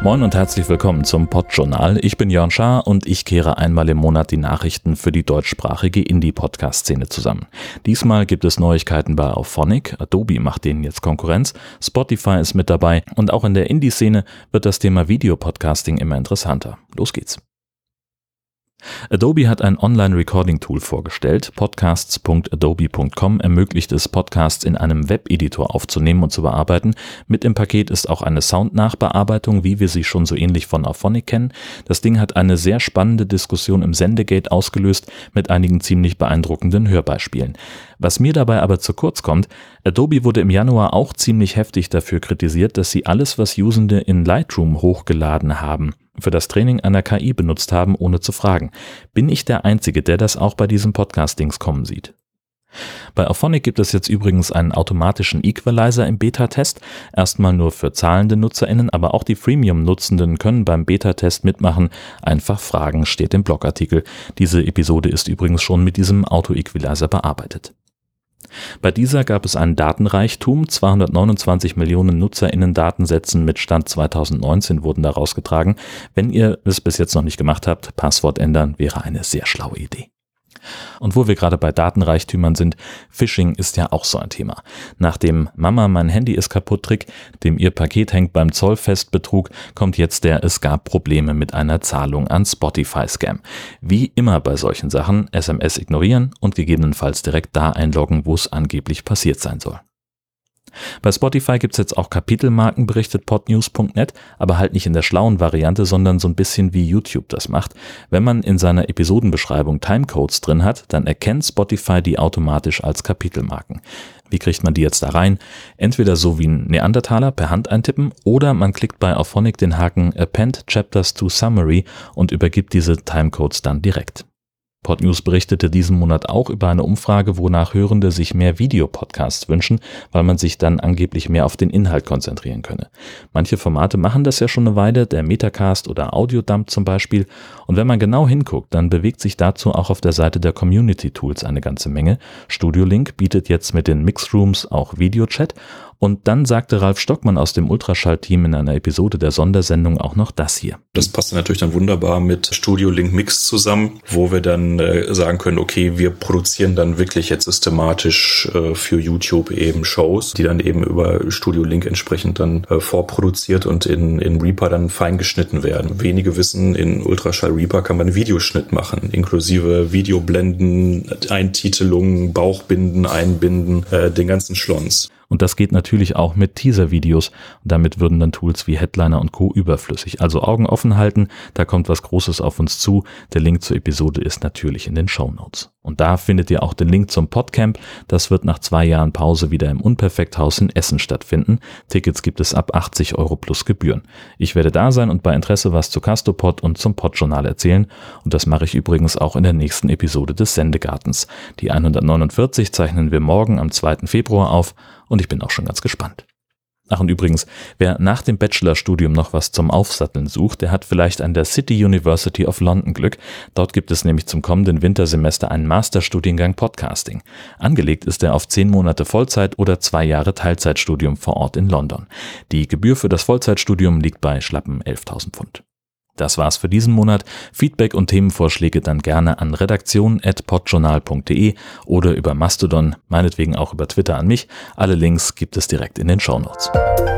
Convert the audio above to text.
Moin und herzlich willkommen zum Podjournal. Ich bin Jörn Schaar und ich kehre einmal im Monat die Nachrichten für die deutschsprachige Indie-Podcast-Szene zusammen. Diesmal gibt es Neuigkeiten bei Auphonic, Adobe macht denen jetzt Konkurrenz, Spotify ist mit dabei und auch in der Indie-Szene wird das Thema Videopodcasting immer interessanter. Los geht's. Adobe hat ein Online-Recording-Tool vorgestellt. Podcasts.adobe.com ermöglicht es, Podcasts in einem Webeditor aufzunehmen und zu bearbeiten. Mit im Paket ist auch eine Soundnachbearbeitung, wie wir sie schon so ähnlich von Auphonic kennen. Das Ding hat eine sehr spannende Diskussion im Sendegate ausgelöst mit einigen ziemlich beeindruckenden Hörbeispielen. Was mir dabei aber zu kurz kommt, Adobe wurde im Januar auch ziemlich heftig dafür kritisiert, dass sie alles, was Usende in Lightroom hochgeladen haben, für das Training einer KI benutzt haben, ohne zu fragen. Bin ich der Einzige, der das auch bei diesen Podcastings kommen sieht? Bei Auphonic gibt es jetzt übrigens einen automatischen Equalizer im Beta-Test, erstmal nur für zahlende NutzerInnen, aber auch die Freemium-Nutzenden können beim Beta-Test mitmachen. Einfach fragen steht im Blogartikel. Diese Episode ist übrigens schon mit diesem Auto-Equalizer bearbeitet. Bei dieser gab es einen Datenreichtum, 229 Millionen NutzerInnen-Datensätzen mit Stand 2019 wurden daraus getragen. Wenn ihr es bis jetzt noch nicht gemacht habt, Passwort ändern wäre eine sehr schlaue Idee. Und wo wir gerade bei Datenreichtümern sind, Phishing ist ja auch so ein Thema. Nach dem Mama, mein Handy ist kaputt Trick, dem ihr Paket hängt beim Zollfest Betrug, kommt jetzt der es gab Probleme mit einer Zahlung an Spotify Scam. Wie immer bei solchen Sachen, SMS ignorieren und gegebenenfalls direkt da einloggen, wo es angeblich passiert sein soll. Bei Spotify gibt's jetzt auch Kapitelmarken, berichtet podnews.net, aber halt nicht in der schlauen Variante, sondern so ein bisschen wie YouTube das macht. Wenn man in seiner Episodenbeschreibung Timecodes drin hat, dann erkennt Spotify die automatisch als Kapitelmarken. Wie kriegt man die jetzt da rein? Entweder so wie ein Neandertaler per Hand eintippen oder man klickt bei Auphonic den Haken Append Chapters to Summary und übergibt diese Timecodes dann direkt. Podnews berichtete diesen Monat auch über eine Umfrage, wonach Hörende sich mehr Videopodcasts wünschen, weil man sich dann angeblich mehr auf den Inhalt konzentrieren könne. Manche Formate machen das ja schon eine Weile, der Metacast oder Audiodump zum Beispiel. Und wenn man genau hinguckt, dann bewegt sich dazu auch auf der Seite der Community Tools eine ganze Menge. Studio Link bietet jetzt mit den Mixrooms auch Videochat und dann sagte Ralf Stockmann aus dem Ultraschall-Team in einer Episode der Sondersendung auch noch das hier. Das passt natürlich dann wunderbar mit Studio Link Mix zusammen, wo wir dann äh, sagen können, okay, wir produzieren dann wirklich jetzt systematisch äh, für YouTube eben Shows, die dann eben über Studio Link entsprechend dann äh, vorproduziert und in, in Reaper dann fein geschnitten werden. Wenige wissen, in Ultraschall Reaper kann man Videoschnitt machen, inklusive Videoblenden, Eintitelungen, Bauchbinden, Einbinden, äh, den ganzen Schlons. Und das geht natürlich auch mit Teaser-Videos. Damit würden dann Tools wie Headliner und Co. überflüssig. Also Augen offen halten, da kommt was Großes auf uns zu. Der Link zur Episode ist natürlich in den Show Notes. Und da findet ihr auch den Link zum Podcamp. Das wird nach zwei Jahren Pause wieder im Unperfekthaus in Essen stattfinden. Tickets gibt es ab 80 Euro plus Gebühren. Ich werde da sein und bei Interesse was zu Castopod und zum Podjournal erzählen. Und das mache ich übrigens auch in der nächsten Episode des Sendegartens. Die 149 zeichnen wir morgen am 2. Februar auf und ich bin auch schon ganz gespannt. Ach und übrigens, wer nach dem Bachelorstudium noch was zum Aufsatteln sucht, der hat vielleicht an der City University of London Glück. Dort gibt es nämlich zum kommenden Wintersemester einen Masterstudiengang Podcasting. Angelegt ist er auf zehn Monate Vollzeit oder zwei Jahre Teilzeitstudium vor Ort in London. Die Gebühr für das Vollzeitstudium liegt bei schlappen 11.000 Pfund. Das war's für diesen Monat. Feedback und Themenvorschläge dann gerne an redaktion.podjournal.de oder über Mastodon, meinetwegen auch über Twitter an mich. Alle Links gibt es direkt in den Shownotes. Notes.